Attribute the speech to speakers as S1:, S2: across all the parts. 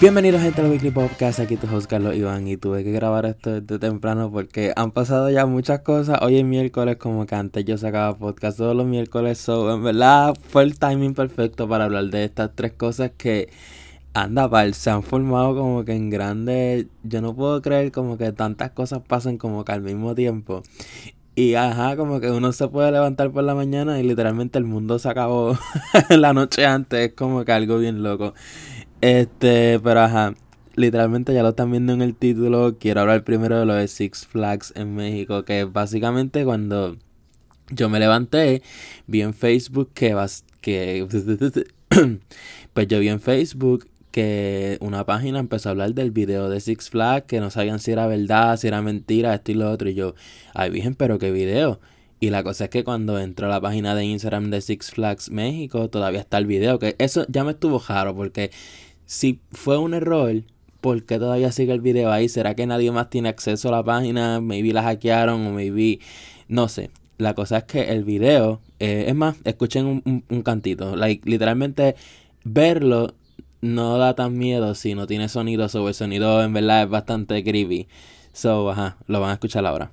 S1: Bienvenidos gente al Weekly Podcast, aquí tu host Carlos Iván y tuve que grabar esto desde temprano porque han pasado ya muchas cosas. Hoy es miércoles, como que antes yo sacaba podcast todos los miércoles, so en verdad fue el timing perfecto para hablar de estas tres cosas que anda pal, se han formado como que en grandes, yo no puedo creer como que tantas cosas pasan como que al mismo tiempo. Y ajá, como que uno se puede levantar por la mañana y literalmente el mundo se acabó la noche antes, es como que algo bien loco. Este, pero ajá, literalmente ya lo están viendo en el título. Quiero hablar primero de lo de Six Flags en México, que básicamente cuando yo me levanté, vi en Facebook que vas que pues yo vi en Facebook que una página empezó a hablar del video de Six Flags, que no sabían si era verdad, si era mentira, esto y lo otro. Y yo, ay, virgen, pero qué video. Y la cosa es que cuando entró a la página de Instagram de Six Flags México, todavía está el video. Que eso ya me estuvo raro porque si fue un error, ¿por qué todavía sigue el video ahí? ¿Será que nadie más tiene acceso a la página? Maybe la hackearon o maybe... No sé. La cosa es que el video... Eh, es más, escuchen un, un, cantito. Like, literalmente verlo no da tan miedo si no tiene sonido. So, el sonido en verdad es bastante creepy. So, ajá, lo van a escuchar ahora.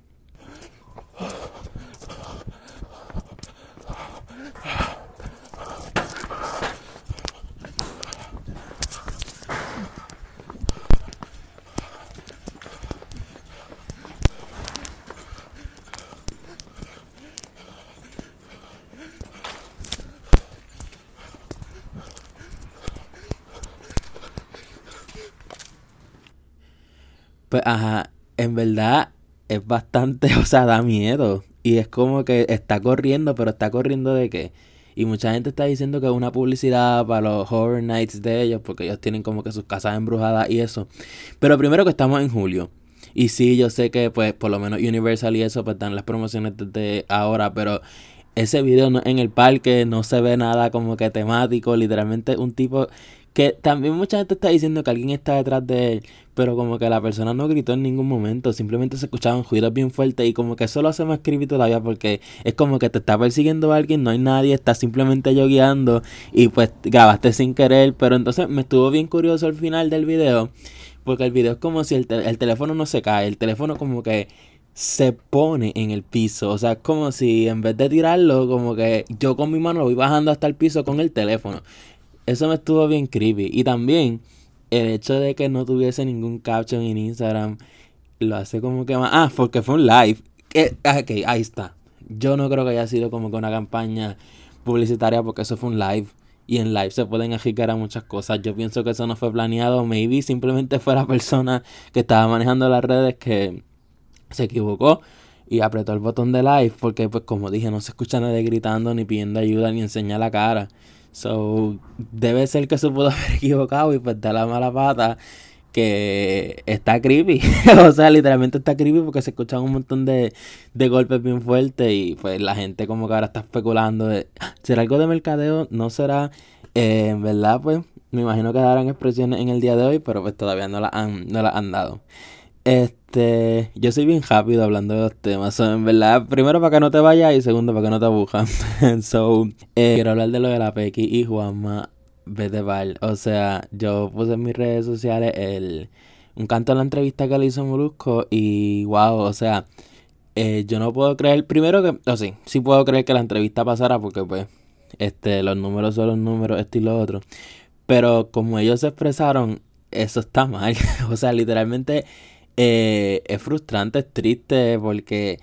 S1: Pues, ajá, en verdad es bastante, o sea, da miedo. Y es como que está corriendo, pero está corriendo de qué? Y mucha gente está diciendo que es una publicidad para los Horror Nights de ellos, porque ellos tienen como que sus casas embrujadas y eso. Pero primero que estamos en julio. Y sí, yo sé que pues por lo menos Universal y eso pues dan las promociones desde ahora, pero ese video en el parque no se ve nada como que temático, literalmente un tipo que también mucha gente está diciendo que alguien está detrás de él, pero como que la persona no gritó en ningún momento, simplemente se escuchaban ruidos bien fuertes y como que eso lo hace más creepy todavía porque es como que te está persiguiendo alguien, no hay nadie, está simplemente yo guiando y pues grabaste sin querer, pero entonces me estuvo bien curioso al final del video, porque el video es como si el, el teléfono no se cae, el teléfono como que se pone en el piso. O sea, es como si en vez de tirarlo, como que yo con mi mano lo voy bajando hasta el piso con el teléfono. Eso me estuvo bien creepy. Y también el hecho de que no tuviese ningún caption en Instagram lo hace como que más. Ah, porque fue un live. Ah, ok, ahí está. Yo no creo que haya sido como que una campaña publicitaria porque eso fue un live. Y en live se pueden agitar a muchas cosas. Yo pienso que eso no fue planeado. Maybe simplemente fue la persona que estaba manejando las redes que se equivocó y apretó el botón de live. Porque, pues, como dije, no se escucha nadie gritando, ni pidiendo ayuda, ni enseña la cara. So, debe ser que se pudo haber equivocado y pues da la mala pata que está creepy. o sea, literalmente está creepy porque se escuchan un montón de, de golpes bien fuertes y pues la gente como que ahora está especulando de, ¿será algo de mercadeo? ¿No será? Eh, en verdad, pues me imagino que darán expresiones en el día de hoy, pero pues todavía no las han, no las han dado. Este, yo soy bien rápido hablando de los temas. en verdad, primero para que no te vayas y segundo para que no te abujan. so, eh, quiero hablar de lo de la Pequi y Juanma Beteval. O sea, yo puse en mis redes sociales el, un canto de la entrevista que le hizo Molusco y wow, o sea, eh, yo no puedo creer, primero que, o sí, sí puedo creer que la entrevista pasara porque pues, este, los números son los números, esto y lo otro. Pero como ellos se expresaron, eso está mal. o sea, literalmente eh, es frustrante, es triste, porque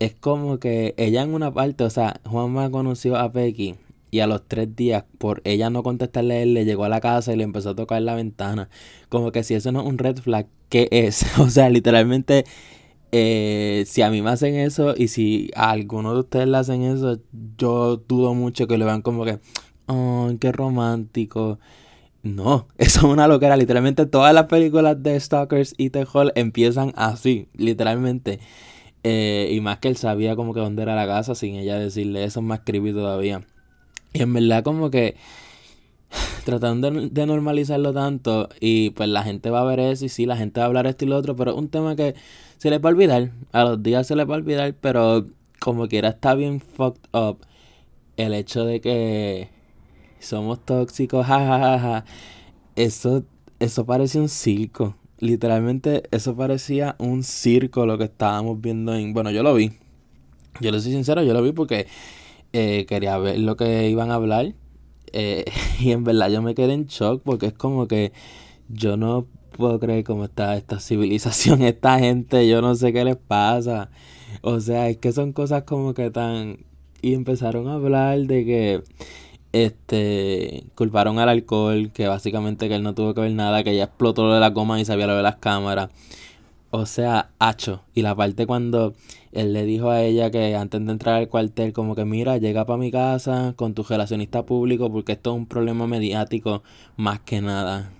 S1: es como que ella en una parte, o sea, Juanma conoció a Becky y a los tres días, por ella no contestarle a él, le llegó a la casa y le empezó a tocar la ventana. Como que si eso no es un red flag, ¿qué es? O sea, literalmente, eh, si a mí me hacen eso y si a alguno de ustedes le hacen eso, yo dudo mucho que lo vean como que, oh, qué romántico. No, eso es una locura. Literalmente todas las películas de Stalkers y The Hall empiezan así, literalmente. Eh, y más que él sabía como que dónde era la casa sin ella decirle eso, es más creepy todavía. Y en verdad como que tratando de, normalizarlo tanto y pues la gente va a ver eso y sí, la gente va a hablar esto y lo otro, pero es un tema que se le va a olvidar. A los días se le va a olvidar, pero como quiera está bien fucked up el hecho de que somos tóxicos, jajajaja. Eso eso parecía un circo. Literalmente eso parecía un circo lo que estábamos viendo en... Bueno, yo lo vi. Yo le soy sincero, yo lo vi porque eh, quería ver lo que iban a hablar. Eh, y en verdad yo me quedé en shock porque es como que yo no puedo creer cómo está esta civilización, esta gente, yo no sé qué les pasa. O sea, es que son cosas como que tan... Y empezaron a hablar de que este culparon al alcohol, que básicamente que él no tuvo que ver nada, que ella explotó lo de la goma y sabía lo de las cámaras. O sea, hacho. Y la parte cuando él le dijo a ella que antes de entrar al cuartel, como que mira, llega para mi casa con tu relacionista público porque esto es un problema mediático más que nada.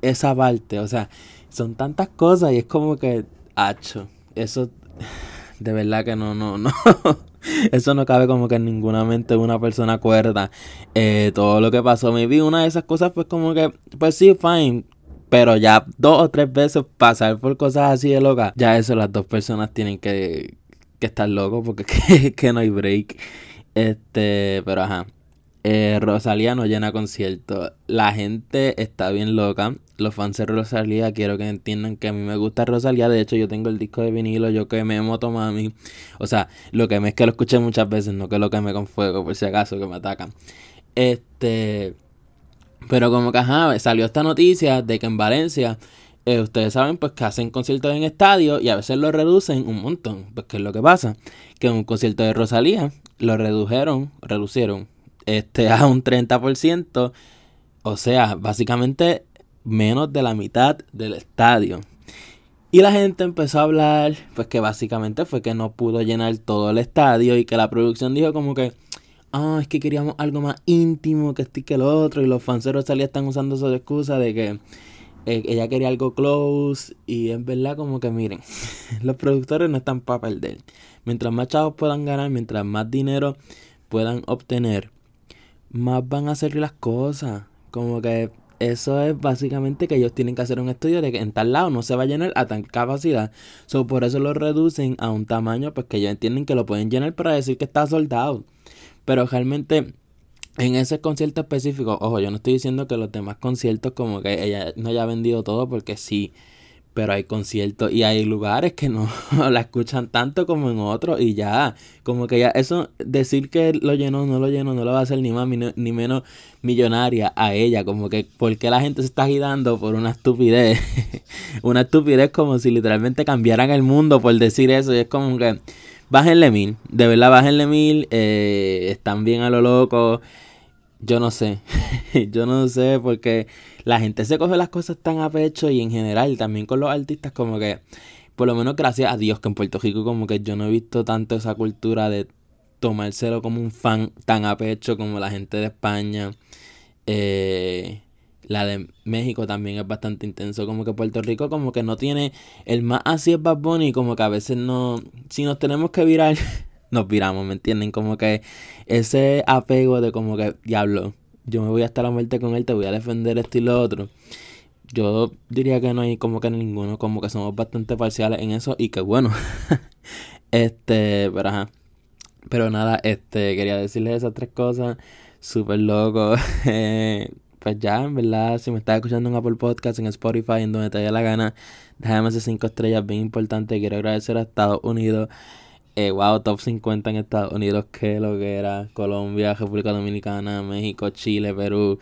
S1: Esa parte, o sea, son tantas cosas y es como que, hacho. Eso, de verdad que no, no, no. Eso no cabe como que en ninguna mente una persona cuerda. Eh, todo lo que pasó. Me vi una de esas cosas, pues como que, pues sí, fine. Pero ya dos o tres veces pasar por cosas así de loca, ya eso las dos personas tienen que, que estar locos porque que, que no hay break. Este, pero ajá. Eh, Rosalía no llena conciertos. La gente está bien loca. Los fans de Rosalía quiero que entiendan que a mí me gusta Rosalía. De hecho, yo tengo el disco de vinilo, yo que me moto mami. O sea, lo que me es que lo escuché muchas veces, no que lo que me con fuego, por si acaso, que me atacan. Este. Pero como que salió esta noticia de que en Valencia. Eh, ustedes saben pues que hacen conciertos en estadios y a veces lo reducen un montón. Pues qué es lo que pasa. Que en un concierto de Rosalía lo redujeron, reducieron este, a un 30%, o sea, básicamente menos de la mitad del estadio. Y la gente empezó a hablar, pues que básicamente fue que no pudo llenar todo el estadio y que la producción dijo como que, ah, es que queríamos algo más íntimo que este y que lo otro y los fanceros salían están usando esa excusa de que eh, ella quería algo close y es verdad como que miren, los productores no están para perder. Mientras más chavos puedan ganar, mientras más dinero puedan obtener, más van a hacer las cosas. Como que eso es básicamente que ellos tienen que hacer un estudio de que en tal lado no se va a llenar a tal capacidad. So, por eso lo reducen a un tamaño pues que ellos entienden que lo pueden llenar para decir que está soldado. Pero realmente en ese concierto específico, ojo, yo no estoy diciendo que los demás conciertos como que ella no haya vendido todo porque sí pero hay conciertos y hay lugares que no la escuchan tanto como en otros y ya, como que ya eso, decir que lo llenó, no lo llenó, no lo va a hacer ni más ni menos millonaria a ella, como que porque la gente se está agitando por una estupidez, una estupidez como si literalmente cambiaran el mundo por decir eso y es como que bájenle mil, de verdad bájenle mil, eh, están bien a lo loco. Yo no sé, yo no sé porque la gente se coge las cosas tan a pecho y en general también con los artistas como que, por lo menos gracias a Dios que en Puerto Rico como que yo no he visto tanto esa cultura de tomárselo como un fan tan a pecho como la gente de España. Eh, la de México también es bastante intenso. Como que Puerto Rico como que no tiene el más así es Bad Bunny. Como que a veces no... Si nos tenemos que virar nos viramos, ¿me entienden? Como que ese apego de como que, diablo, yo me voy hasta la muerte con él, te voy a defender esto y lo otro. Yo diría que no hay como que ninguno, como que somos bastante parciales en eso y que bueno. este, pero ajá. Pero nada, este, quería decirles esas tres cosas. Súper loco. pues ya, en verdad, si me estás escuchando en Apple Podcast, en Spotify, en donde te dé la gana, déjame esas cinco estrellas, bien importante. Quiero agradecer a Estados Unidos eh, wow, top 50 en Estados Unidos, que lo que era Colombia, República Dominicana, México, Chile, Perú.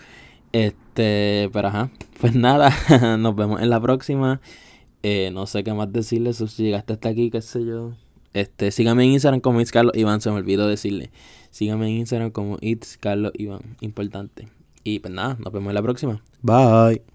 S1: Este, pero ajá, pues nada, nos vemos en la próxima. Eh, no sé qué más decirles, si llegaste hasta aquí, qué sé yo. Este, síganme en Instagram como It's se me olvidó decirle. Síganme en Instagram como It's importante. Y pues nada, nos vemos en la próxima. Bye.